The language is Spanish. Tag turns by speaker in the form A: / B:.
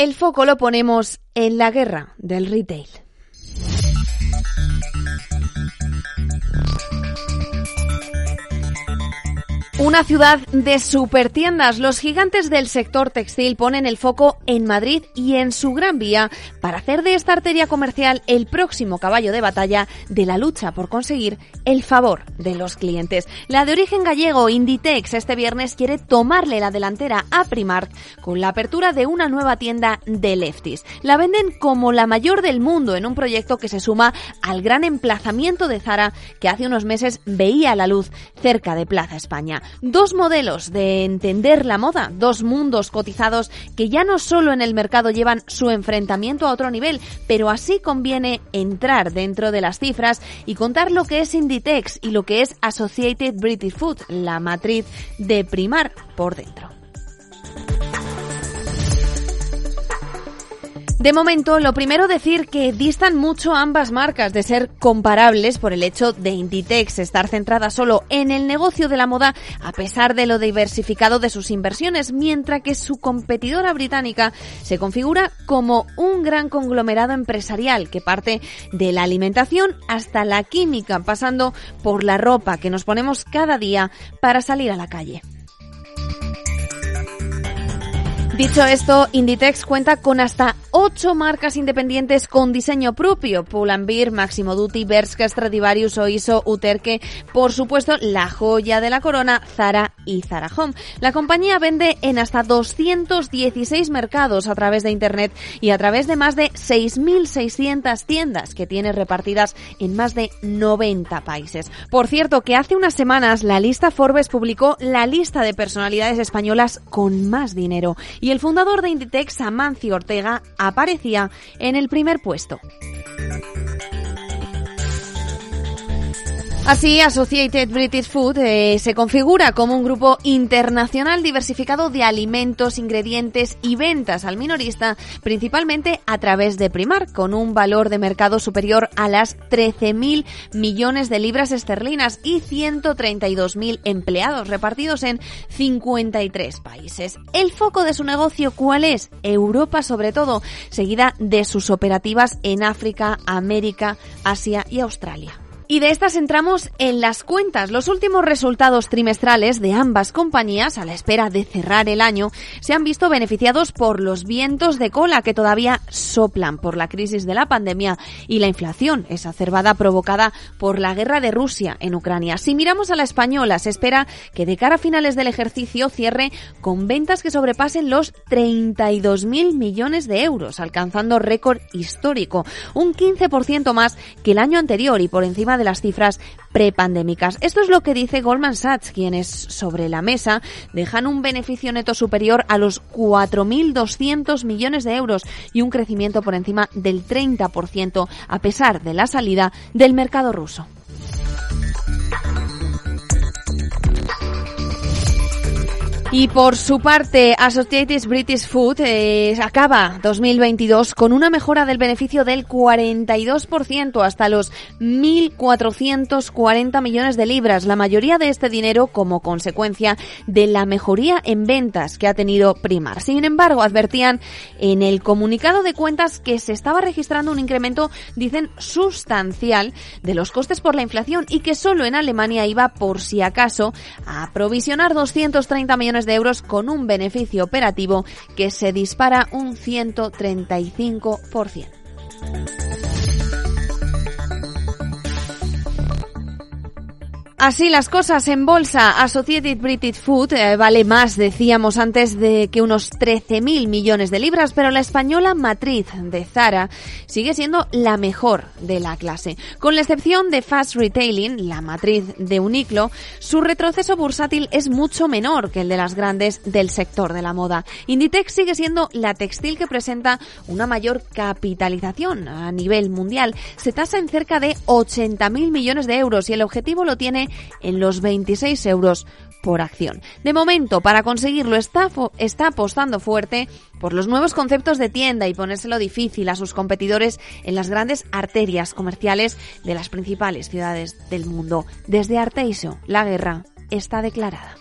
A: el foco lo ponemos en la guerra del retail. Una ciudad de supertiendas. Los gigantes del sector textil ponen el foco en Madrid y en su Gran Vía para hacer de esta arteria comercial el próximo caballo de batalla de la lucha por conseguir el favor de los clientes. La de origen gallego Inditex este viernes quiere tomarle la delantera a Primark con la apertura de una nueva tienda de Lefties. La venden como la mayor del mundo en un proyecto que se suma al gran emplazamiento de Zara que hace unos meses veía la luz cerca de Plaza España. Dos modelos de entender la moda, dos mundos cotizados que ya no solo en el mercado llevan su enfrentamiento a otro nivel, pero así conviene entrar dentro de las cifras y contar lo que es Inditex y lo que es Associated British Food, la matriz de Primar por dentro. De momento, lo primero decir que distan mucho ambas marcas de ser comparables por el hecho de Inditex estar centrada solo en el negocio de la moda a pesar de lo diversificado de sus inversiones, mientras que su competidora británica se configura como un gran conglomerado empresarial que parte de la alimentación hasta la química, pasando por la ropa que nos ponemos cada día para salir a la calle. Dicho esto, Inditex cuenta con hasta ocho marcas independientes con diseño propio. Pull&Bear, Maximo Duty, Bershka, Stradivarius, Oiso, Uterque, por supuesto, la joya de la corona, Zara y Zara Home. La compañía vende en hasta 216 mercados a través de Internet y a través de más de 6.600 tiendas que tiene repartidas en más de 90 países. Por cierto, que hace unas semanas la lista Forbes publicó la lista de personalidades españolas con más dinero y el fundador de Inditex, Amancio Ortega, aparecía en el primer puesto. Así, Associated British Food eh, se configura como un grupo internacional diversificado de alimentos, ingredientes y ventas al minorista, principalmente a través de Primark, con un valor de mercado superior a las 13.000 millones de libras esterlinas y 132.000 empleados repartidos en 53 países. El foco de su negocio, ¿cuál es? Europa sobre todo, seguida de sus operativas en África, América, Asia y Australia. Y de estas entramos en las cuentas. Los últimos resultados trimestrales de ambas compañías, a la espera de cerrar el año, se han visto beneficiados por los vientos de cola que todavía soplan por la crisis de la pandemia y la inflación exacerbada provocada por la guerra de Rusia en Ucrania. Si miramos a la española, se espera que de cara a finales del ejercicio cierre con ventas que sobrepasen los 32.000 millones de euros, alcanzando récord histórico, un 15% más que el año anterior y por encima de de las cifras prepandémicas. Esto es lo que dice Goldman Sachs, quienes sobre la mesa dejan un beneficio neto superior a los 4.200 millones de euros y un crecimiento por encima del 30% a pesar de la salida del mercado ruso. Y por su parte, Associated British Food eh, acaba 2022 con una mejora del beneficio del 42% hasta los 1.440 millones de libras, la mayoría de este dinero como consecuencia de la mejoría en ventas que ha tenido Primar. Sin embargo, advertían en el comunicado de cuentas que se estaba registrando un incremento, dicen, sustancial de los costes por la inflación y que solo en Alemania iba, por si acaso, a aprovisionar 230 de euros con un beneficio operativo que se dispara un 135%. Así las cosas en bolsa, Associated British Food eh, vale más, decíamos antes, de que unos 13.000 millones de libras, pero la española matriz de Zara sigue siendo la mejor de la clase. Con la excepción de Fast Retailing, la matriz de Uniclo, su retroceso bursátil es mucho menor que el de las grandes del sector de la moda. Inditex sigue siendo la textil que presenta una mayor capitalización a nivel mundial. Se tasa en cerca de 80.000 millones de euros y el objetivo lo tiene en los 26 euros por acción. De momento, para conseguirlo, está, apostando fuerte por los nuevos conceptos de tienda y ponérselo difícil a sus competidores en las grandes arterias comerciales de las principales ciudades del mundo. Desde Arteiso, la guerra está declarada.